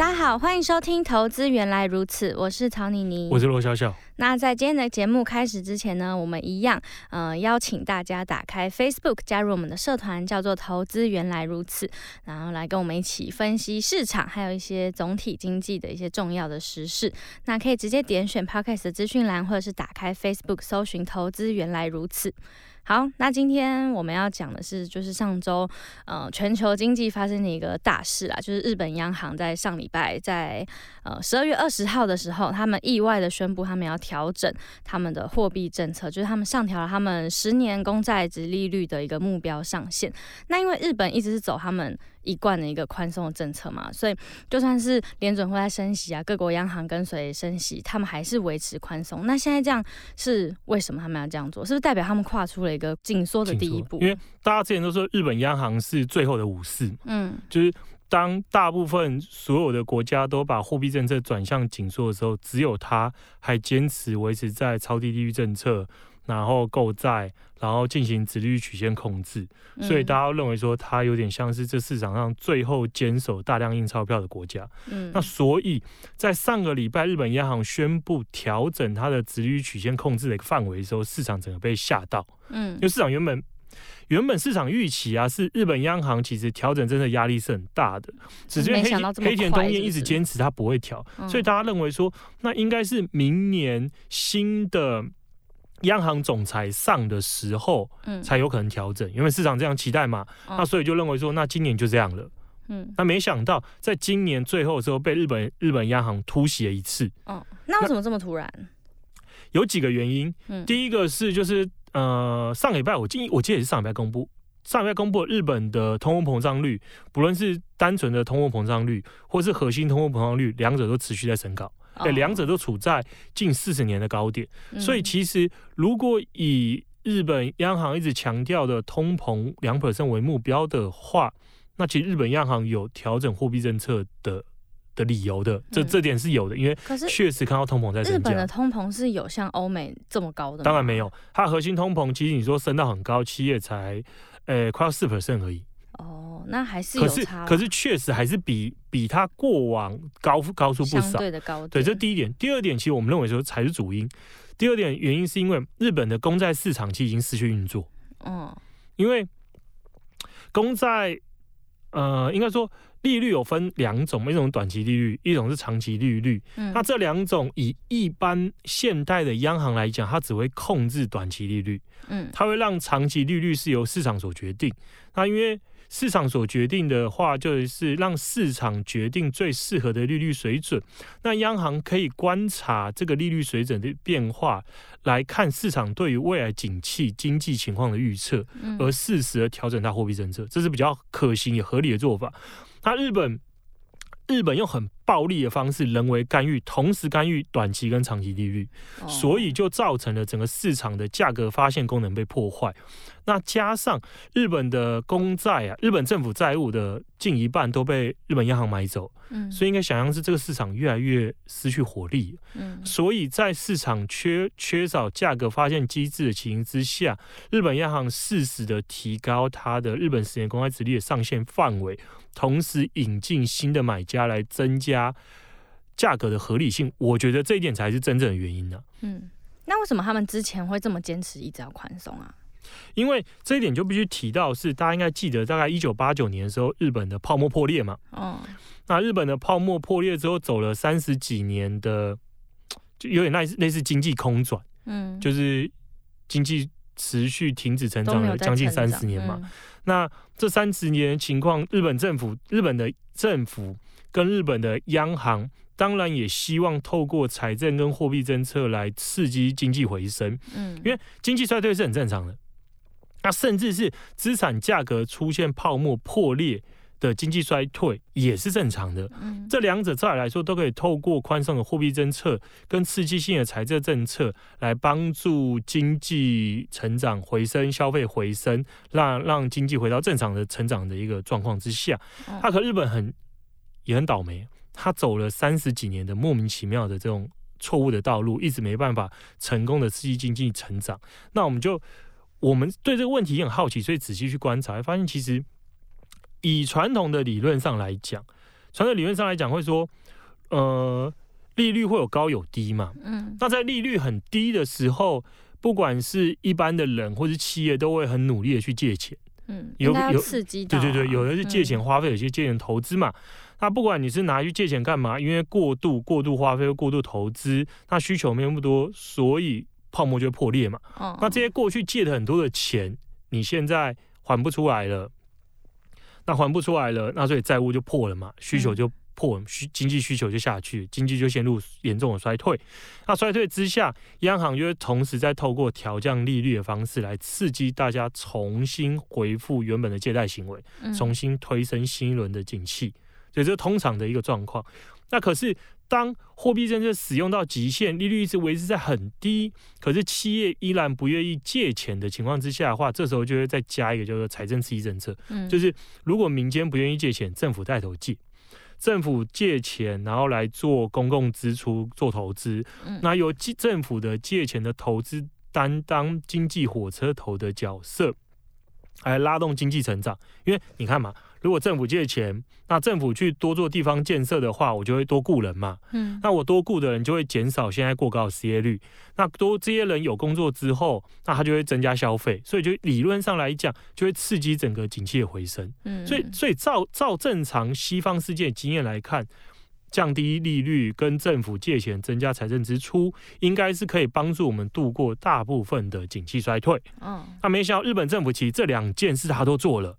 大家好，欢迎收听《投资原来如此》，我是曹妮妮，我是罗小小。那在今天的节目开始之前呢，我们一样，呃，邀请大家打开 Facebook，加入我们的社团，叫做“投资原来如此”，然后来跟我们一起分析市场，还有一些总体经济的一些重要的时事。那可以直接点选 Podcast 的资讯栏，或者是打开 Facebook 搜寻“投资原来如此”。好，那今天我们要讲的是，就是上周，呃，全球经济发生的一个大事啊，就是日本央行在上礼拜在呃十二月二十号的时候，他们意外的宣布，他们要调整他们的货币政策，就是他们上调了他们十年公债殖利率的一个目标上限。那因为日本一直是走他们。一贯的一个宽松的政策嘛，所以就算是联准会在升息啊，各国央行跟随升息，他们还是维持宽松。那现在这样是为什么他们要这样做？是不是代表他们跨出了一个紧缩的第一步？因为大家之前都说日本央行是最后的武士，嗯，就是当大部分所有的国家都把货币政策转向紧缩的时候，只有他还坚持维持在超低利率政策。然后购债，然后进行直利率曲线控制，所以大家认为说它有点像是这市场上最后坚守大量印钞票的国家。嗯，那所以在上个礼拜日本央行宣布调整它的直利率曲线控制的一个范围的时候，市场整个被吓到。嗯，因为市场原本原本市场预期啊，是日本央行其实调整真的压力是很大的，只是黑黑田东彦一直坚持它不会调，所以大家认为说那应该是明年新的。央行总裁上的时候，嗯，才有可能调整，因为市场这样期待嘛，那所以就认为说，那今年就这样了，嗯，那没想到在今年最后的时候，被日本日本央行突袭了一次，哦，那为什么这么突然？有几个原因，嗯，第一个是就是呃，上礼拜我记我记得也是上礼拜公布，上礼拜公布日本的通货膨胀率，不论是单纯的通货膨胀率，或是核心通货膨胀率，两者都持续在升高。对，两者都处在近四十年的高点，所以其实如果以日本央行一直强调的通膨两 percent 为目标的话，那其实日本央行有调整货币政策的的理由的，这这点是有的，因为确实看到通膨在升。日本的通膨是有像欧美这么高的吗？当然没有，它核心通膨其实你说升到很高，企业才呃快要四 percent 而已。哦，那还是有差。可是，可是确实还是比比它过往高高出不少。对的高。对，这第一点。第二点，其实我们认为说才是主因。第二点原因是因为日本的公债市场其实已经失去运作。嗯。因为公债，呃，应该说利率有分两种，一种短期利率，一种是长期利率。嗯。那这两种以一般现代的央行来讲，它只会控制短期利率。嗯。它会让长期利率是由市场所决定。那因为市场所决定的话，就是让市场决定最适合的利率水准。那央行可以观察这个利率水准的变化，来看市场对于未来景气经济情况的预测，而适时的调整它货币政策，这是比较可行也合理的做法。那日本。日本用很暴力的方式，人为干预，同时干预短期跟长期利率，所以就造成了整个市场的价格发现功能被破坏。那加上日本的公债啊，日本政府债务的近一半都被日本央行买走，所以应该想象是这个市场越来越失去活力。所以在市场缺缺少价格发现机制的情形之下，日本央行适时的提高它的日本十年公开殖利率的上限范围。同时引进新的买家来增加价格的合理性，我觉得这一点才是真正的原因呢、啊。嗯，那为什么他们之前会这么坚持一直要宽松啊？因为这一点就必须提到是，大家应该记得，大概一九八九年的时候，日本的泡沫破裂嘛。哦。那日本的泡沫破裂之后，走了三十几年的，就有点类似类似经济空转。嗯。就是经济持续停止成长了将近三十年嘛。那这三十年的情况，日本政府、日本的政府跟日本的央行，当然也希望透过财政跟货币政策来刺激经济回升。嗯，因为经济衰退是很正常的。那甚至是资产价格出现泡沫破裂的经济衰退也是正常的。这两者照理来说都可以透过宽松的货币政策跟刺激性的财政政策来帮助经济成长回升、消费回升，让让经济回到正常的成长的一个状况之下。那可日本很也很倒霉，他走了三十几年的莫名其妙的这种错误的道路，一直没办法成功的刺激经济成长。那我们就我们对这个问题也很好奇，所以仔细去观察，发现其实。以传统的理论上来讲，传统理论上来讲会说，呃，利率会有高有低嘛。嗯。那在利率很低的时候，不管是一般的人或是企业，都会很努力的去借钱。嗯。有有刺激、啊。对对对，有的是借钱花费，有些借钱投资嘛。嗯、那不管你是拿去借钱干嘛，因为过度过度花费或过度投资，那需求没有那么多，所以泡沫就会破裂嘛。哦。那这些过去借的很多的钱，你现在还不出来了。那还不出来了，那所以债务就破了嘛，需求就破，需经济需求就下去，经济就陷入严重的衰退。那衰退之下，央行就会同时在透过调降利率的方式来刺激大家重新回复原本的借贷行为，重新推升新一轮的景气。所以这是通常的一个状况。那可是。当货币政策使用到极限，利率一直维持在很低，可是企业依然不愿意借钱的情况之下的话，这时候就会再加一个叫做财政刺激政策。嗯，就是如果民间不愿意借钱，政府带头借，政府借钱，然后来做公共支出、做投资。嗯，那由政府的借钱的投资担当经济火车头的角色，来拉动经济成长。因为你看嘛。如果政府借钱，那政府去多做地方建设的话，我就会多雇人嘛。嗯，那我多雇的人就会减少现在过高的失业率。那多这些人有工作之后，那他就会增加消费，所以就理论上来讲，就会刺激整个景气的回升。嗯，所以所以照照正常西方世界经验来看。降低利率跟政府借钱增加财政支出，应该是可以帮助我们度过大部分的景气衰退。嗯，那没想到日本政府其实这两件事他都做了，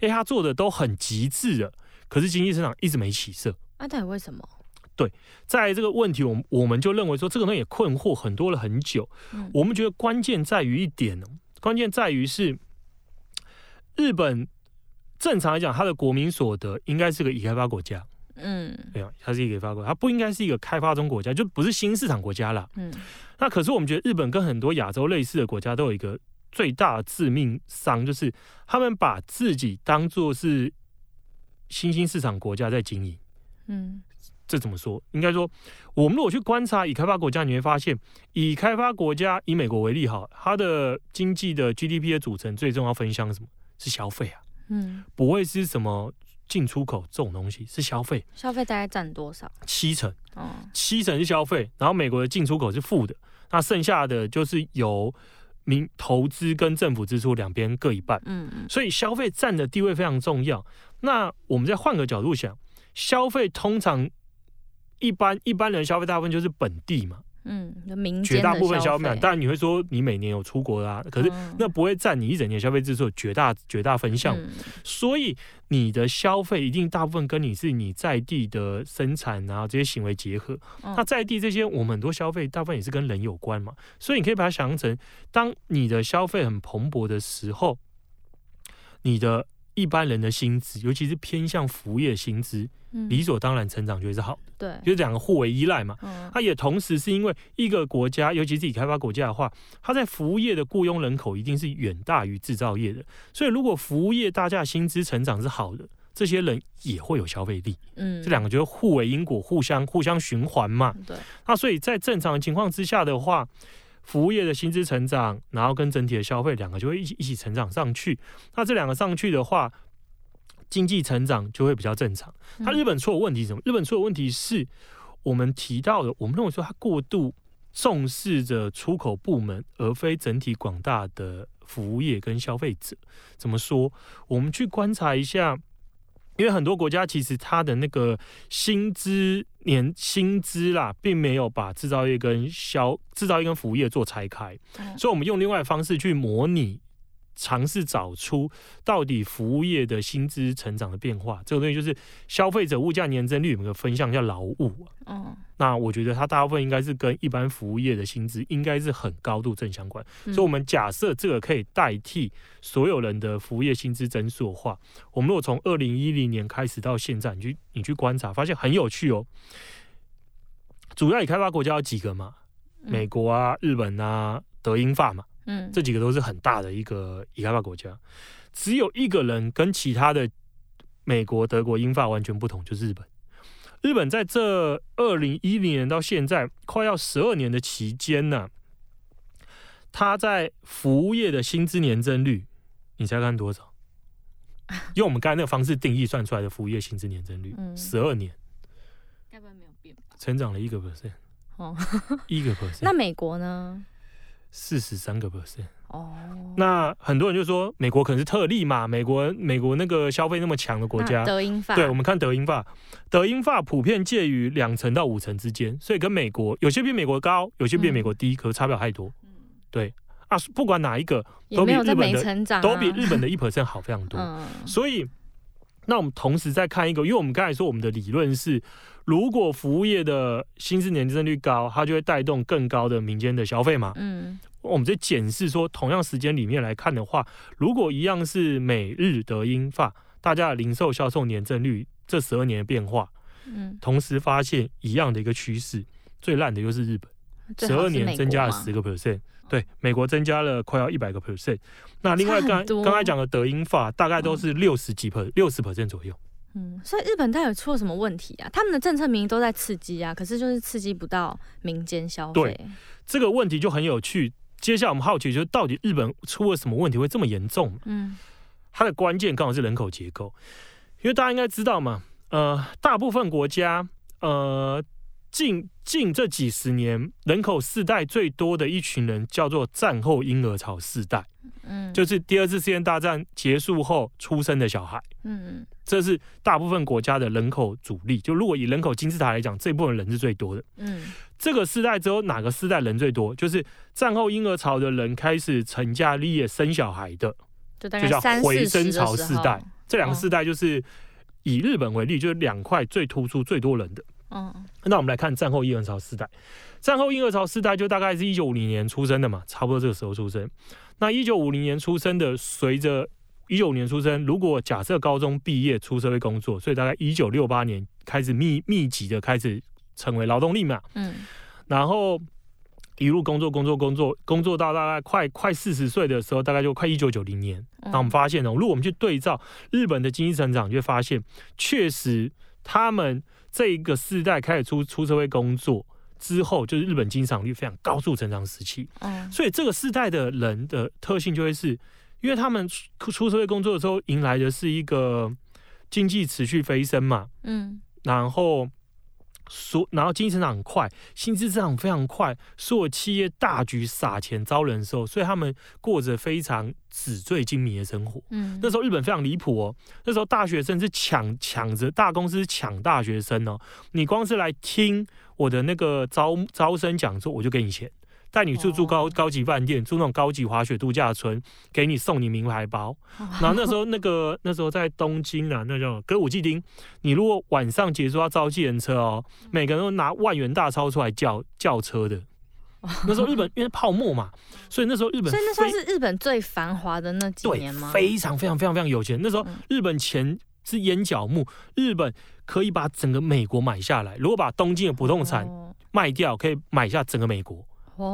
哎，他做的都很极致的，可是经济增长一直没起色。那到底为什么？对，在这个问题，我们我们就认为说这个东西也困惑很多了很久。嗯，我们觉得关键在于一点，关键在于是日本正常来讲，它的国民所得应该是个已开发国家。嗯，没有，它是一个发国，它不应该是一个开发中国家，就不是新市场国家了。嗯，那可是我们觉得日本跟很多亚洲类似的国家都有一个最大的致命伤，就是他们把自己当做是新兴市场国家在经营。嗯，这怎么说？应该说，我们如果去观察已开发国家，你会发现，以开发国家以美国为例，哈，它的经济的 GDP 的组成最重要分项是什么？是消费啊。嗯，不会是什么。进出口这种东西是消费，消费大概占多少？七成，七成是消费，然后美国的进出口是负的，那剩下的就是由民投资跟政府支出两边各一半。嗯嗯，所以消费占的地位非常重要。那我们再换个角度想，消费通常一般一般人消费大部分就是本地嘛。嗯，绝大部分消费，当然你会说你每年有出国啦，可是那不会占你一整年消费支出绝大绝大分项，嗯，所以你的消费一定大部分跟你是你在地的生产啊这些行为结合。那在地这些我们很多消费大部分也是跟人有关嘛，所以你可以把它想象成，当你的消费很蓬勃的时候，你的。一般人的薪资，尤其是偏向服务业薪资，理所当然成长就会是好的。对，就是两个互为依赖嘛。嗯，它也同时是因为一个国家，尤其是已开发国家的话，它在服务业的雇佣人口一定是远大于制造业的。所以，如果服务业大家薪资成长是好的，这些人也会有消费力。嗯，这两个就是互为因果，互相互相循环嘛。对。那所以在正常的情况之下的话。服务业的薪资成长，然后跟整体的消费两个就会一起一起成长上去。那这两个上去的话，经济成长就会比较正常。那日本出的问题是什么？日本出的问题是我们提到的，我们认为说它过度重视着出口部门，而非整体广大的服务业跟消费者。怎么说？我们去观察一下。因为很多国家其实它的那个薪资年薪资啦，并没有把制造业跟消制造业跟服务业做拆开，所以我们用另外的方式去模拟尝试找出到底服务业的薪资成长的变化，这个东西就是消费者物价年增率有个分项叫劳务。嗯，那我觉得它大部分应该是跟一般服务业的薪资应该是很高度正相关。所以，我们假设这个可以代替所有人的服务业薪资增速的话，我们如果从二零一零年开始到现在，你去你去观察，发现很有趣哦。主要已开发国家有几个嘛？美国啊、日本啊、德英法嘛。嗯，这几个都是很大的一个已开发国家，只有一个人跟其他的美国、德国、英法完全不同，就是日本。日本在这二零一零年到现在快要十二年的期间呢，它在服务业的薪资年增率，你猜看多少？用我们刚才那个方式定义算出来的服务业薪资年增率，十二年，该不会没有变吧？成长了一个 percent，哦，一个 percent。那美国呢？四十三个 percent 哦，那很多人就说美国可能是特例嘛，美国美国那个消费那么强的国家，德英法，对，我们看德英法，德英法普遍介于两成到五成之间，所以跟美国有些比美国高，有些比美国低，嗯、可是差不了太多。嗯，对。啊，不管哪一个都比日本的、啊、都比日本的一 percent 好非常多，嗯、所以那我们同时再看一个，因为我们刚才说我们的理论是，如果服务业的薪资年增率高，它就会带动更高的民间的消费嘛。嗯，我们在检视说，同样时间里面来看的话，如果一样是美日德英法，大家的零售销售年增率这十二年的变化，嗯，同时发现一样的一个趋势，最烂的又是日本，十二年增加了十个 percent，对，美国增加了快要一百个 percent。那另外刚刚才讲的德英法大概都是六十几 per 六十 percent 左右。嗯，所以日本到底出了什么问题啊？他们的政策明明都在刺激啊，可是就是刺激不到民间消费。对，这个问题就很有趣。接下来我们好奇就是，到底日本出了什么问题会这么严重？嗯，它的关键刚好是人口结构，因为大家应该知道嘛，呃，大部分国家，呃，近近这几十年人口世代最多的一群人叫做战后婴儿潮世代。嗯，就是第二次世界大战结束后出生的小孩，嗯，这是大部分国家的人口主力。就如果以人口金字塔来讲，这部分人是最多的。嗯，这个世代之后哪个世代人最多？就是战后婴儿潮的人开始成家立业生小孩的，就叫回生潮世代。这两个世代就是以日本为例，就是两块最突出最多人的。嗯，那我们来看战后婴儿潮世代。战后婴儿潮世代就大概是一九五零年出生的嘛，差不多这个时候出生。那一九五零年出生的，随着一九年出生，如果假设高中毕业出社会工作，所以大概一九六八年开始密密集的开始成为劳动力嘛。嗯。然后一路工作工作工作工作到大概快快四十岁的时候，大概就快一九九零年。那我们发现哦，如果我们去对照日本的经济成长，就会发现确实他们这一个世代开始出出社会工作。之后就是日本经常率非常高速成长时期，嗯，所以这个世代的人的特性就会是，因为他们出社会工作的时候迎来的是一个经济持续飞升嘛，嗯，然后所然后经济成长很快，薪资增长非常快，所有企业大举撒钱招人的时候，所以他们过着非常纸醉金迷的生活，嗯，那时候日本非常离谱哦，那时候大学生是抢抢着大公司抢大学生哦，你光是来听。我的那个招招生讲座，我就给你钱，带你去住高高级饭店，住那种高级滑雪度假村，给你送你名牌包。然后那时候那个 那时候在东京啊，那叫歌舞伎町。你如果晚上结束要招计程车哦，每个人都拿万元大钞出来叫叫车的。那时候日本 因为泡沫嘛，所以那时候日本所以那算是日本最繁华的那几年吗？非常非常非常非常有钱。那时候日本钱是眼角目，日本。可以把整个美国买下来。如果把东京的不动产卖掉，可以买下整个美国，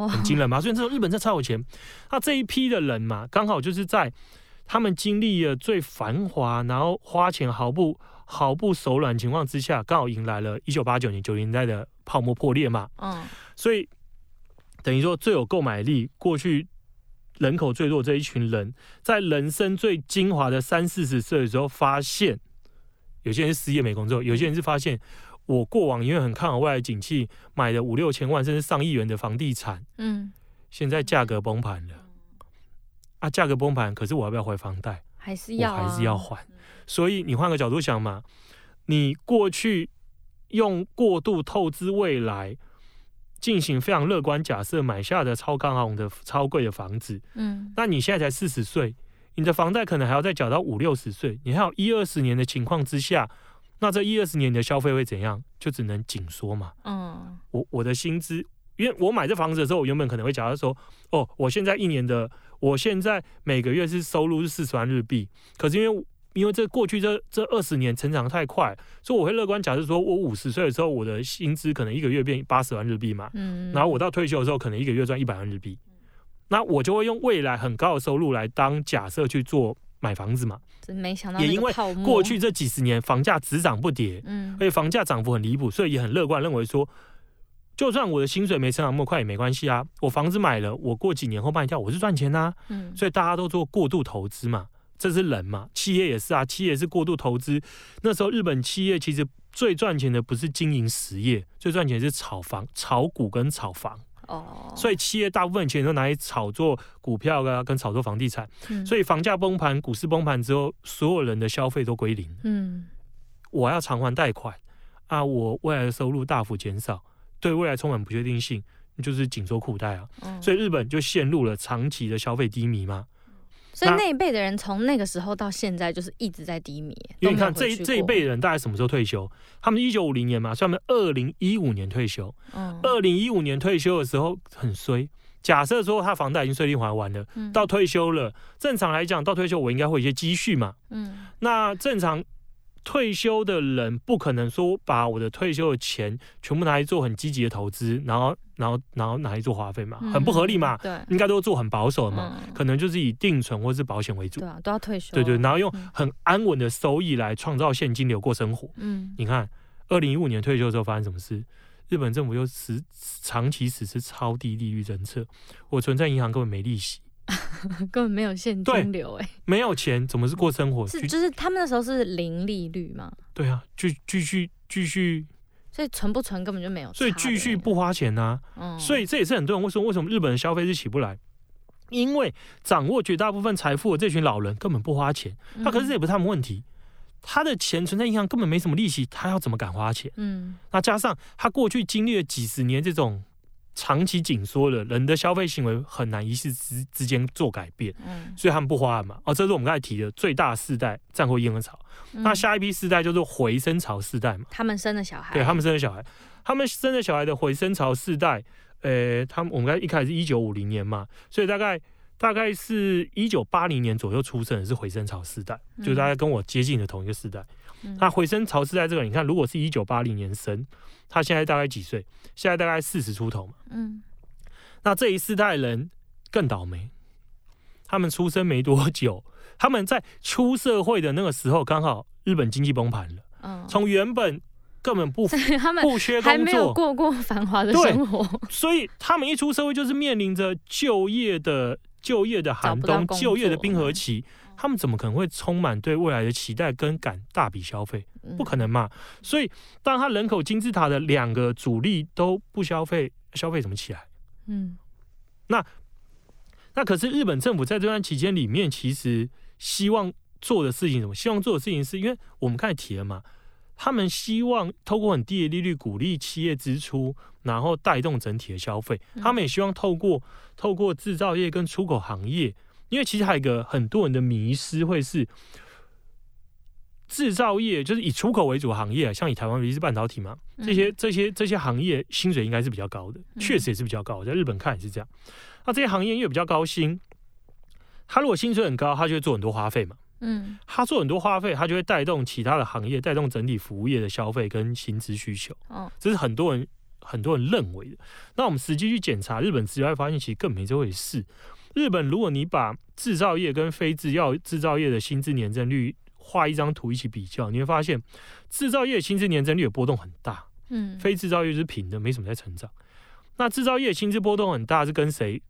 很惊人嘛。所以这时候日本真的超有钱。那这一批的人嘛，刚好就是在他们经历了最繁华，然后花钱毫不毫不手软情况之下，刚好迎来了一九八九年九零年代的泡沫破裂嘛。嗯，所以等于说最有购买力、过去人口最多的这一群人，在人生最精华的三四十岁的时候，发现。有些人失业没工作，有些人是发现我过往因为很看好未来景气，买了五六千万甚至上亿元的房地产，嗯，现在价格崩盘了，啊，价格崩盘，可是我要不要还房贷？还是要，还是要还。所以你换个角度想嘛，你过去用过度透支未来，进行非常乐观假设买下的超高昂的超贵的房子，嗯，那你现在才四十岁。你的房贷可能还要再缴到五六十岁，你还有一二十年的情况之下，那这一二十年你的消费会怎样？就只能紧缩嘛。嗯，我我的薪资，因为我买这房子的时候，我原本可能会假设说，哦，我现在一年的，我现在每个月是收入是四十万日币，可是因为因为这过去这这二十年成长太快，所以我会乐观假设说，我五十岁的时候，我的薪资可能一个月变八十万日币嘛。嗯，然后我到退休的时候，可能一个月赚一百万日币。那我就会用未来很高的收入来当假设去做买房子嘛。真没想到，也因为过去这几十年房价只涨不跌，嗯，而且房价涨幅很离谱，所以也很乐观认为说，就算我的薪水没成长那么快也没关系啊。我房子买了，我过几年后卖掉，我是赚钱呐。嗯，所以大家都做过度投资嘛，这是人嘛，企业也是啊，企业是过度投资。那时候日本企业其实最赚钱的不是经营实业，最赚钱是炒房、炒股跟炒房。哦，所以企业大部分钱都拿来炒作股票啊，跟炒作房地产。嗯，所以房价崩盘、股市崩盘之后，所有人的消费都归零。嗯，我要偿还贷款啊，我未来的收入大幅减少，对未来充满不确定性，就是紧缩裤带啊。所以日本就陷入了长期的消费低迷嘛。所以那一辈的人从那个时候到现在就是一直在低迷。因为你看这这一辈人大概什么时候退休？他们一九五零年嘛，所以他们二零一五年退休。嗯。二零一五年退休的时候很衰。假设说他房贷已经顺利还完了，到退休了，正常来讲到退休我应该会有一些积蓄嘛。嗯。那正常。退休的人不可能说把我的退休的钱全部拿来做很积极的投资，然后，然后，然后拿来做花费嘛，很不合理嘛。对，应该都做很保守的嘛，可能就是以定存或是保险为主。对啊，都要退休。对对，然后用很安稳的收益来创造现金流过生活。嗯，你看，二零一五年退休的时候发生什么事？日本政府又实长期实施超低利率政策，我存在银行根本没利息。根本没有现金流哎，没有钱怎么是过生活？是就是他们那时候是零利率吗？对啊，继继续继续，所以存不存根本就没有，所以继续不花钱啊。嗯，所以这也是很多人会说，为什么日本的消费是起不来？因为掌握绝大部分财富的这群老人根本不花钱，他可是这也不是他们问题，他的钱存在银行根本没什么利息，他要怎么敢花钱？嗯，那加上他过去经历了几十年这种。长期紧缩了，人的消费行为很难一时之之间做改变，嗯，所以他们不花嘛。哦，这是我们刚才提的最大世代战后婴儿潮，嗯，那下一批世代就是回生潮世代嘛。他们生的小孩，对他们生的小孩，他们生的小孩的回生潮世代，呃，他们我们刚才一开始是一九五零年嘛，所以大概大概是一九八零年左右出生的是回生潮世代，嗯，就大概跟我接近的同一个世代。嗯，那回声潮世代这个，你看，如果是一九八零年生。他现在大概几岁？现在大概四十出头嘛。嗯，那这一世代人更倒霉，他们出生没多久，他们在出社会的那个时候，刚好日本经济崩盘了。嗯，从原本根本不他们不缺工作，还没有过过繁华的生活，所以他们一出社会就是面临着就业的就业的寒冬，就业的冰河期。他们怎么可能会充满对未来的期待跟敢大笔消费？不可能嘛！所以，当他人口金字塔的两个主力都不消费，消费怎么起来？嗯，那那可是日本政府在这段期间里面，其实希望做的事情什么？希望做的事情是因为我们刚才提了嘛，他们希望透过很低的利率鼓励企业支出，然后带动整体的消费。他们也希望透过透过制造业跟出口行业。因为其实还有一个很多人的迷失，会是制造业，就是以出口为主的行业，像以台湾，尤其是半导体嘛，这些这些这些行业薪水应该是比较高的，确实也是比较高的，在日本看也是这样。那这些行业因为比较高薪，他如果薪水很高，他就会做很多花费嘛，嗯，他做很多花费，他就会带动其他的行业，带动整体服务业的消费跟薪资需求。哦，这是很多人很多人认为的。那我们实际去检查日本资料，会发现其实更没这回事。日本，如果你把制造业跟非制药制造业的薪资年增率画一张图一起比较，你会发现制造业薪资年增率的波动很大，嗯，非制造业是平的，没什么在成长。那制造业薪资波动很大，是跟谁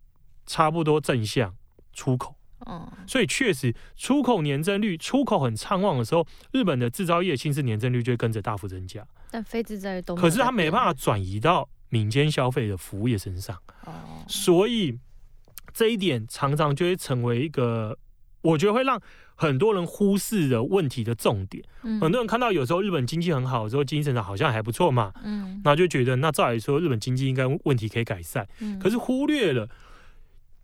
差不多正向？出口，哦，所以确实出口年增率出口很畅旺的时候，日本的制造业薪资年增率就会跟着大幅增加。但非制造业都可是它没办法转移到民间消费的服务业身上，哦，所以。这一点常常就会成为一个，我觉得会让很多人忽视的问题的重点。嗯，很多人看到有时候日本经济很好的时候，经济成长好像还不错嘛，嗯，那就觉得那照理说日本经济应该问题可以改善，嗯，可是忽略了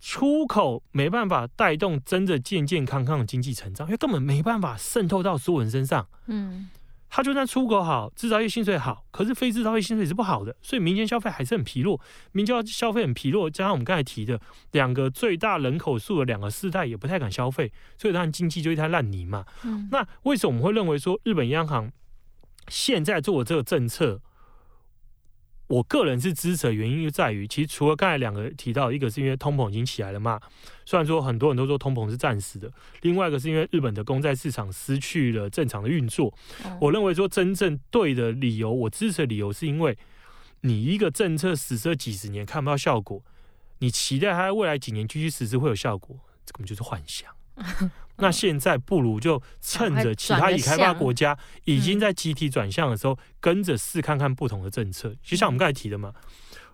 出口没办法带动真的健健康康的经济成长，因为根本没办法渗透到所有人身上。嗯。他就算出口好，制造业薪水好，可是非制造业薪水是不好的，所以民间消费还是很疲弱。民间消费很疲弱，加上我们刚才提的两个最大人口数的两个世代也不太敢消费，所以当然经济就一滩烂泥嘛。那为什么我们会认为说日本央行现在做的这个政策？我个人是支持的原因就在于，其实除了刚才两个提到，一个是因为通膨已经起来了嘛，虽然说很多人都说通膨是暂时的，另外一个是因为日本的公债市场失去了正常的运作。我认为说真正对的理由，我支持的理由是因为你一个政策实施了几十年看不到效果，你期待它在未来几年继续实施会有效果，这根本就是幻想。那现在不如就趁着其他已开发国家已经在集体转向的时候，跟着试看看不同的政策。就像我们刚才提的嘛，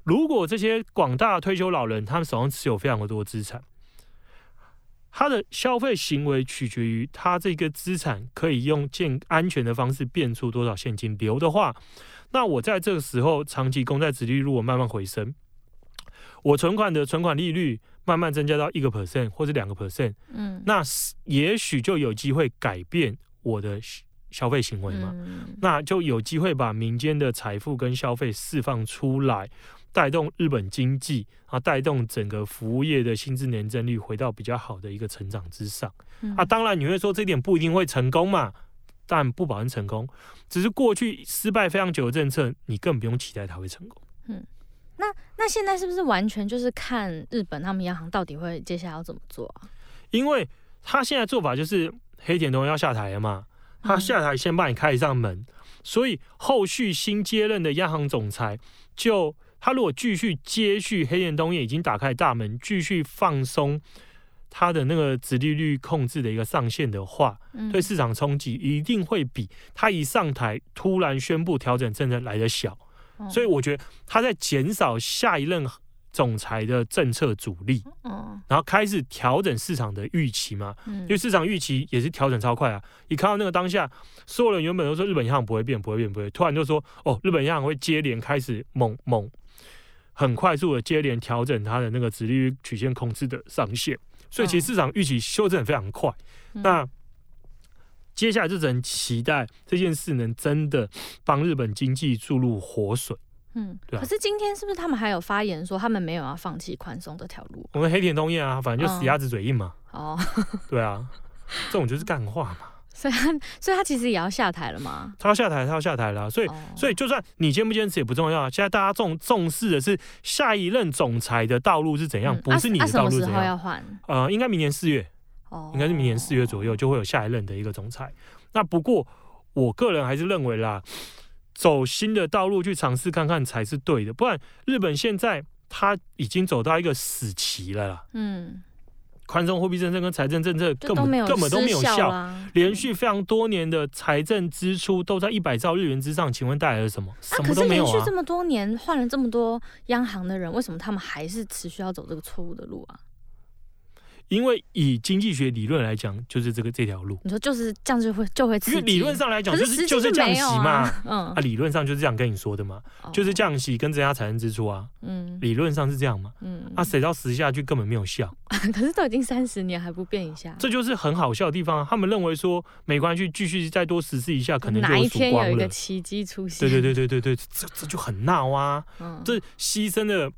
如果这些广大退休老人他们手上持有非常的多资产，他的消费行为取决于他这个资产可以用健安全的方式变出多少现金流的话，那我在这个时候长期公债殖利率如果慢慢回升，我存款的存款利率。慢慢增加到一个 percent 或者两个 percent，嗯，那也许就有机会改变我的消费行为嘛，嗯，那就有机会把民间的财富跟消费释放出来，带动日本经济，啊，带动整个服务业的薪资年增率回到比较好的一个成长之上，嗯，啊，当然你会说这点不一定会成功嘛，但不保证成功，只是过去失败非常久的政策，你更不用期待它会成功，嗯。那那现在是不是完全就是看日本他们央行到底会接下来要怎么做啊？因为他现在做法就是黑田东彦要下台了嘛，他下台先帮你开一扇门，嗯，所以后续新接任的央行总裁就他如果继续接续黑田东彦已经打开大门，继续放松他的那个直利率控制的一个上限的话，对市场冲击一定会比他一上台突然宣布调整政策来的小。所以我觉得他在减少下一任总裁的政策阻力，嗯然后开始调整市场的预期嘛，因为市场预期也是调整超快啊！一看到那个当下，所有人原本都说日本央行不会变，不会变，不会，突然就说哦，日本央行会接连开始猛猛，很快速的接连调整它的那个直利率曲线控制的上限，所以其实市场预期修正非常快。那接下来就只能期待这件事能真的帮日本经济注入活水。嗯，对、啊。可是今天是不是他们还有发言说他们没有要放弃宽松这条路？我们黑田东彦啊，反正就死鸭子嘴硬嘛。哦，对啊，这种就是干话嘛。所以他，所以他其实也要下台了嘛？他要下台，他要下台了。所以，哦、所以就算你坚不坚持也不重要。现在大家重重视的是下一任总裁的道路是怎样，嗯、不是你的道路是怎样。啊啊、什么时候要换？呃，应该明年四月。应该是明年四月左右就会有下一任的一个总裁。那不过我个人还是认为啦，走新的道路去尝试看看才是对的。不然日本现在他已经走到一个死期了啦。嗯，宽松货币政策跟财政政策根本根本都没有效，连续非常多年的财政支出都在一百兆日元之上。请问带来了什么？什么都没有啊。可是连续这么多年换了这么多央行的人，为什么他们还是持续要走这个错误的路啊？因为以经济学理论来讲，就是这个这条路。你说就是这样就会就会。因为理论上来讲，就是就是降息嘛。嗯啊，理论上就是这样跟你说的嘛，就是降息跟增加财政支出啊。嗯，理论上是这样嘛。嗯，啊，谁知道实下去根本没有效。可是都已经三十年还不变一下，这就是很好笑的地方啊。他们认为说没关系，继续再多实施一下，可能。哪一天有一个奇迹出现？对对对对对对，这这就很闹啊。嗯，这牺牲了。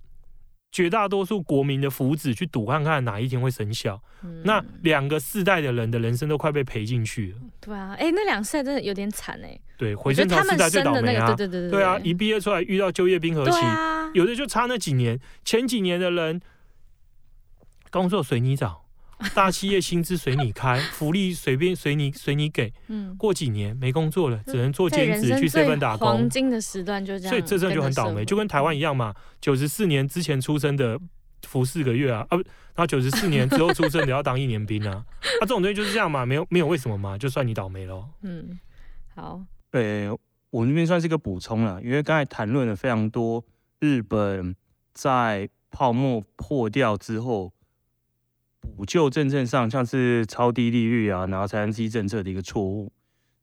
绝大多数国民的福祉去赌看看哪一天会生效，嗯、那两个世代的人的人生都快被赔进去了。对啊，哎、欸，那两世代真的有点惨哎。对，回春潮世代最倒霉啊！对对对对，对啊，一毕业出来遇到就业冰河期，啊、有的就差那几年，前几年的人工作随你找。大企业薪资随你开，福利随便随你随你给。嗯，过几年没工作了，只能做兼职去 seven 打工。黄金的时段就这样，所以这阵就很倒霉，就跟台湾一样嘛。九十四年之前出生的服四个月啊，啊不，然后九十四年之后出生的要当一年兵啊。啊，这种东西就是这样嘛，没有没有为什么嘛，就算你倒霉喽。嗯，好。对，我那边算是一个补充了，因为刚才谈论了非常多日本在泡沫破掉之后。补救政策上，像是超低利率啊，然后财政刺激政策的一个错误。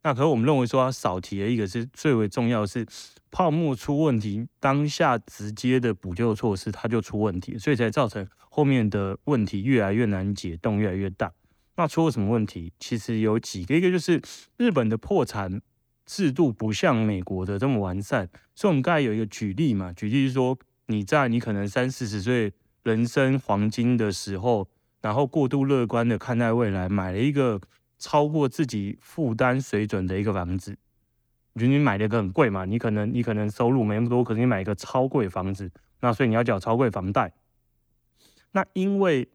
那可是我们认为说，它少提了一个是最为重要的是泡沫出问题，当下直接的补救措施它就出问题，所以才造成后面的问题越来越难解，洞越来越大。那出了什么问题？其实有几个，一个就是日本的破产制度不像美国的这么完善，所以我们刚才有一个举例嘛，举例是说你在你可能三四十岁人生黄金的时候，然后过度乐观的看待未来，买了一个。超过自己负担水准的一个房子，就你买了一个很贵嘛，你可能你可能收入没那么多，可是你买一个超贵房子，那所以你要缴超贵房贷。那因为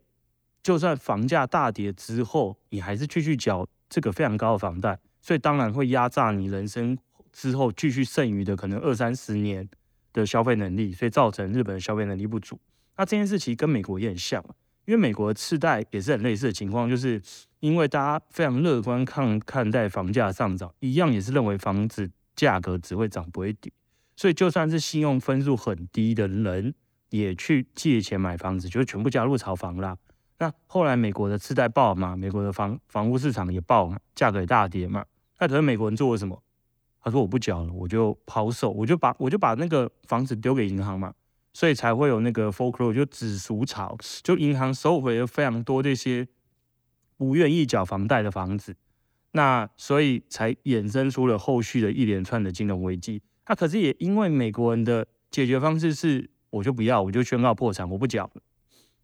就算房价大跌之后，你还是继续缴这个非常高的房贷，所以当然会压榨你人生之后继续剩余的可能二三十年的消费能力，所以造成日本的消费能力不足。那这件事情跟美国也很像。因为美国的次贷也是很类似的情况，就是因为大家非常乐观看看待房价上涨，一样也是认为房子价格只会涨不会跌，所以就算是信用分数很低的人，也去借钱买房子，就全部加入炒房啦。那后来美国的次贷爆嘛，美国的房房屋市场也爆嘛，价格也大跌嘛。那可是美国人做了什么？他说我不缴了，我就抛售，我就把我就把那个房子丢给银行嘛。所以才会有那个 foreclosure 就止赎潮，就银行收回了非常多这些不愿意缴房贷的房子，那所以才衍生出了后续的一连串的金融危机。那可是也因为美国人的解决方式是，我就不要，我就宣告破产，我不缴了。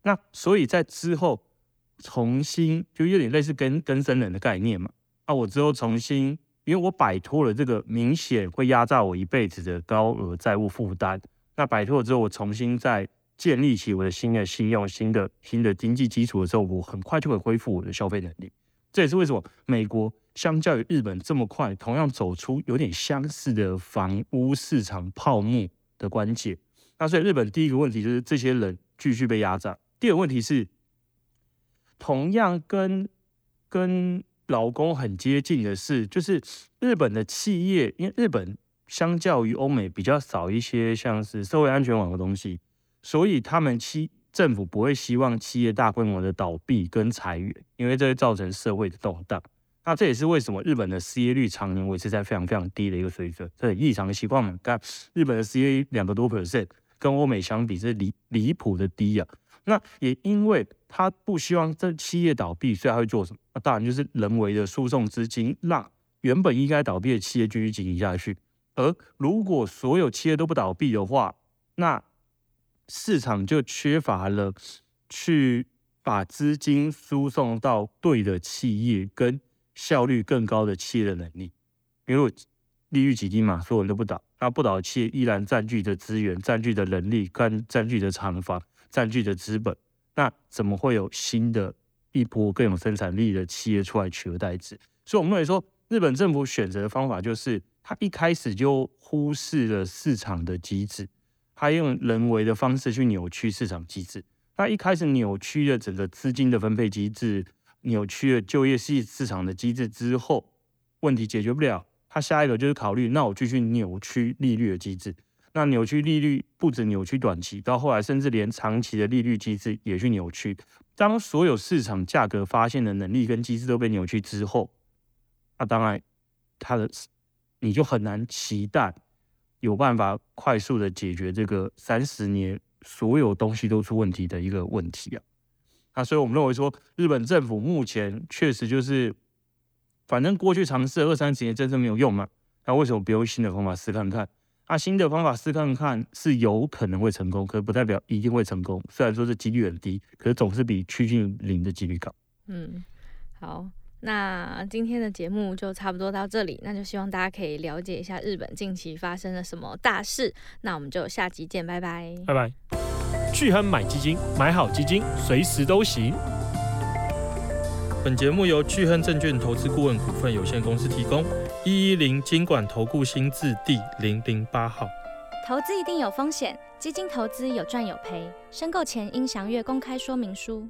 那所以在之后重新就有点类似跟更生人的概念嘛。那我之后重新，因为我摆脱了这个明显会压榨我一辈子的高额债务负担。那摆脱了之后，我重新再建立起我的新的信用、新的新的经济基础的时候，我很快就会恢复我的消费能力。这也是为什么美国相较于日本这么快，同样走出有点相似的房屋市场泡沫的关键。那所以日本第一个问题就是这些人继续被压榨。第二个问题是，同样跟跟劳工很接近的是，就是日本的企业，因为日本。相较于欧美比较少一些像是社会安全网的东西，所以他们企政府不会希望企业大规模的倒闭跟裁员，因为这会造成社会的动荡。那这也是为什么日本的失业率常年维持在非常非常低的一个水准，这异常的习惯嘛。看日本的失业率两个多 percent，跟欧美相比是离离谱的低啊。那也因为他不希望这企业倒闭，所以他会做什么？那当然就是人为的输送资金，让原本应该倒闭的企业继续经营下去。而如果所有企业都不倒闭的话，那市场就缺乏了去把资金输送到对的企业跟效率更高的企业的能力。因为利率极低嘛，所有人都不倒，那不倒的企业依然占据着资源、占据着人力、跟占据着厂房、占据着资本，那怎么会有新的一波更有生产力的企业出来取而代之？所以我们认为说，日本政府选择的方法就是。他一开始就忽视了市场的机制，他用人为的方式去扭曲市场机制。他一开始扭曲了整个资金的分配机制，扭曲了就业市市场的机制之后，问题解决不了。他下一个就是考虑，那我继续扭曲利率的机制。那扭曲利率不止扭曲短期，到后来甚至连长期的利率机制也去扭曲。当所有市场价格发现的能力跟机制都被扭曲之后，那当然他的。你就很难期待有办法快速的解决这个三十年所有东西都出问题的一个问题啊。那所以我们认为说，日本政府目前确实就是，反正过去尝试二三十年真正没有用嘛。那为什么不用新的方法试看看？那新的方法试看看是有可能会成功，可是不代表一定会成功。虽然说这几率很低，可是总是比趋近零的几率高。嗯，好。那今天的节目就差不多到这里，那就希望大家可以了解一下日本近期发生了什么大事。那我们就下集见，拜拜，拜拜。巨亨买基金，买好基金，随时都行。本节目由巨亨证券投资顾问股份有限公司提供，一一零金管投顾新字第零零八号。投资一定有风险，基金投资有赚有赔，申购前应详阅公开说明书。